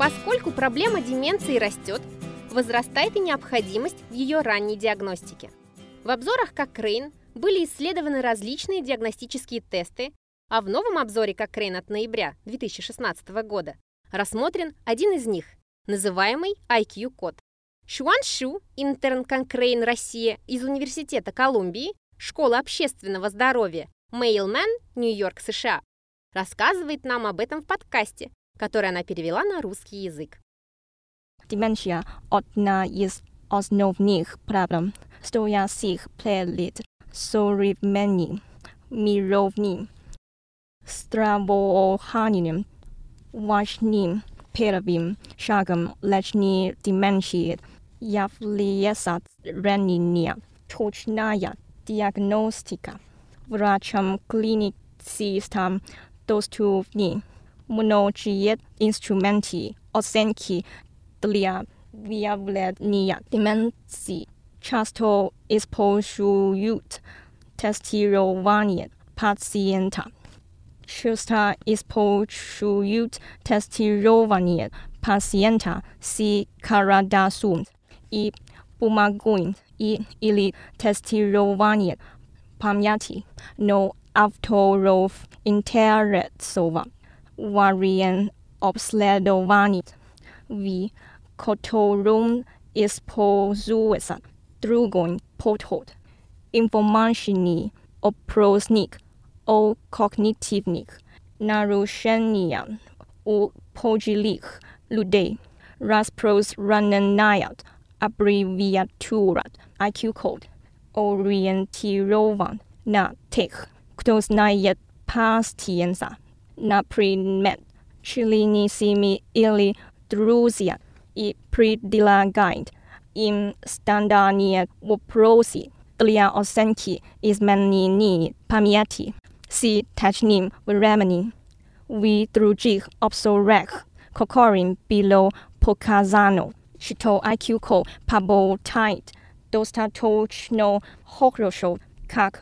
Поскольку проблема деменции растет, возрастает и необходимость в ее ранней диагностике. В обзорах Cochrane были исследованы различные диагностические тесты, а в новом обзоре Cochrane от ноября 2016 года рассмотрен один из них, называемый IQ-код. Шуан Шу, интерн Cochrane Россия из Университета Колумбии, Школа общественного здоровья Mailman, Нью-Йорк, США, рассказывает нам об этом в подкасте, который она перевела на русский язык. Dementia одна из основных проблем, стоящих перед современными мировыми здравоохранением. Важным первым шагом лечения деменции является ранняя точная диагностика. Врачам-клиницистам доступны monochiet instrumenti osenki dlia via vlednia dimensi chasto isposujut testirovanie pacienta. Chesta isposujut testirovanie pacienta si karadasunt i pomaguint i ili testirovanie pamiati no avtorov interetsova интересова вариант обследования, в котором используется другой подход. Информационный опросник о когнитивных нарушениях у пожилых людей распространяет аббревиатура IQ-код ориентирован на тех, кто знает пациента, например, членами или друзья и предлагает им стандартные вопросы для оценки изменений памяти с точным временем. В других обзорах Кокорин было показано, что IQ-код работает достаточно хорошо как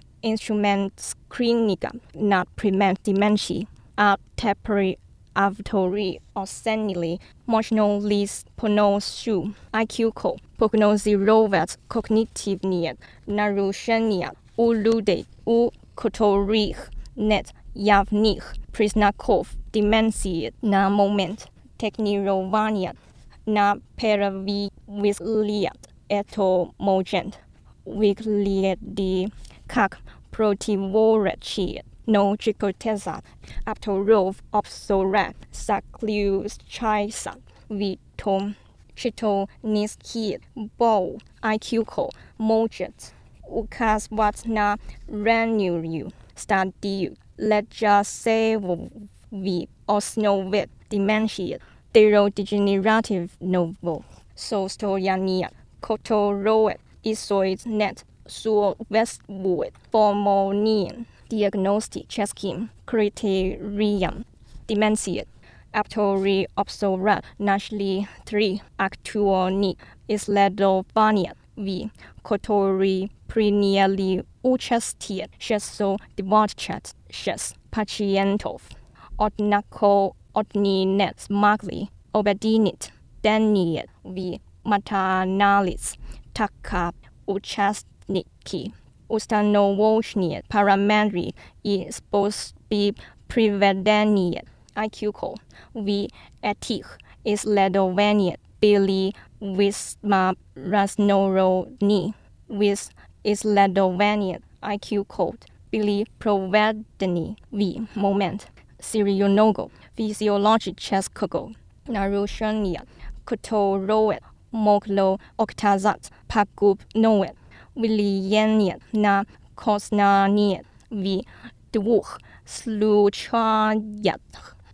are temporary avatory or senile, možnolis ponosu, IQ ko, prognozirovat kognitivnije narušenja u ljudi u kotorih net javnih prisnakov dimenzije na moment teknirovanja na previslijat eto možent, viglijedi kak protivorečije no Jigotesa, Aptorov, Opsorat, Saklius, Chaisak, Vitom, Chito, Niskid, Bo, IQCO, Mojet, Ukas Watna, Ranuryu, Stadiu, Ledja Sevovi, Osnovit, Dementia, Degenerative Novo, Sostoyania, Kotoroet, Isoid Net, Suo Westwood, Formonin исследует соответствует формальным диагностическим критериям деменции. Авторы обзора нашли три актуальных исследования, в которые приняли участие 626 пациентов. Однако они не смогли объединить данные в метаанализ, так как участники ustanowoźnie parametry i sposoby przewidzenia IQ w etich is ledowanie bili wisma raznorodni, with is ledowanie IQ code bili prowadzeni v moment serialnego fizjologicznego naruszenia, którego mogło okazać pagubną влияние на сознание в двух случаях.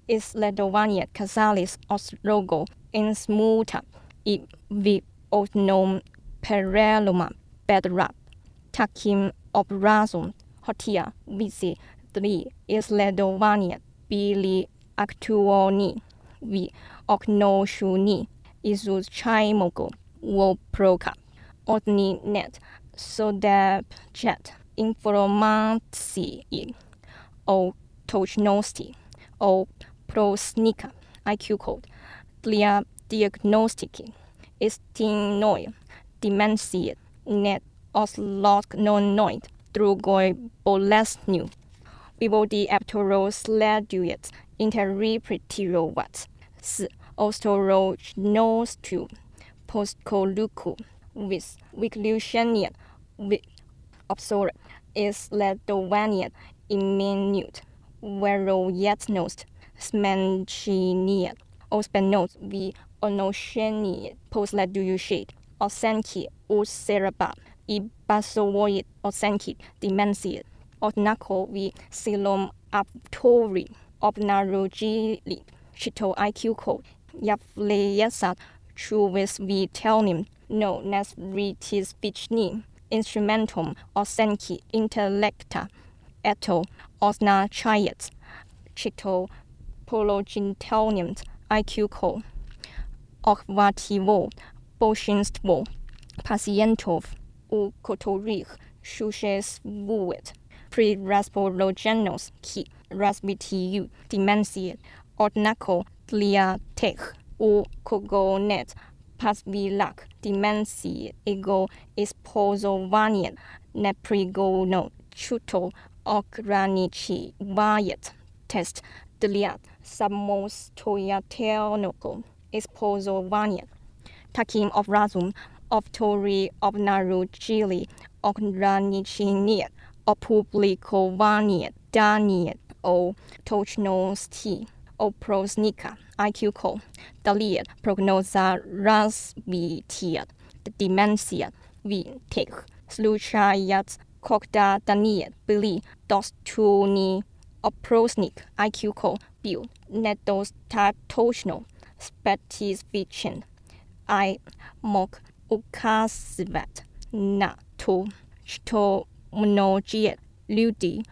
Исследования казались острого инсмута и в одном перелома бедра. Таким образом, хотя все три исследования были актуальны в отношении изучаемого вопроса. Одни нет sodabchat, informacji o toczności, o prosnika, IQ code, dla diagnostyki, istnieje demencje, net oslognoid, drugoj bolesniu. Wywody aptorosledujec, interpretirowac, z ostorognostu, postcoluku, with wiklusianian, we obsor is Lithuanian Inuit, Verojetnost, Smenchinian, Ospenot, the Onosheni, Posledujushid, Osenki, Useraba, Ibasovoid, Osenki, Dementia, Odnako, the Silom Aptori, Obnarujili, Chito IQ code, Yavleyesa, Chuvis, the Telnim, no, Nesritis, Vichni instrumentum osenki intellecta eto osna chiat cito IQ iqco ochvativo bosinstvo pacientov u kotorich shushes vuit preraspologenos ki rasbitiu dimensiet odnako tliatech u kogonet Pasvilak, Dimensi, Ego, espozovanie neprigolno Chuto, Okranichi, Vayet, Test, Deliat, Samostoyatelnoko, Espozovanian, Takim of Razum, of Tori of Narujili, Okranichiniat, Opublikovaniat, Daniat, O Tochnosti oprosnika, IQ-COL, Dalit, Prognoza razvitia, Dementia, Vitek, Slučajac, Kokda Daniel, Bili, Dostuni, oprosnik, IQ-COL, Bill, Nedostatočno, Spetisvichen, I, Mok, ukazovat na to, što množje ljudi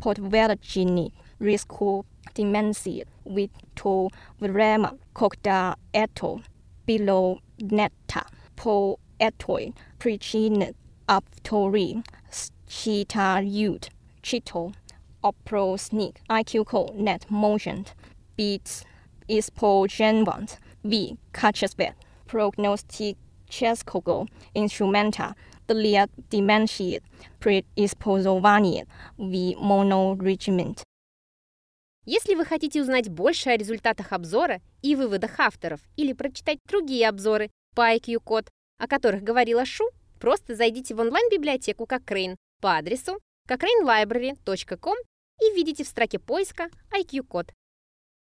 podvrđeni risku dementia with to Virema Cogda Eto below Netta. Po Etoi Prichin Aptori Chita Yud Chito Opro Sneak IQ co Net Motion Beats Ispo Genwant V Kachesbet Prognostic Cheskogo Instrumenta Delia Dementia pre Predisposovania V Mono Regiment. Если вы хотите узнать больше о результатах обзора и выводах авторов или прочитать другие обзоры по IQ-код, о которых говорила Шу, просто зайдите в онлайн-библиотеку Cochrane по адресу cochranelibrary.com и введите в строке поиска IQ-код.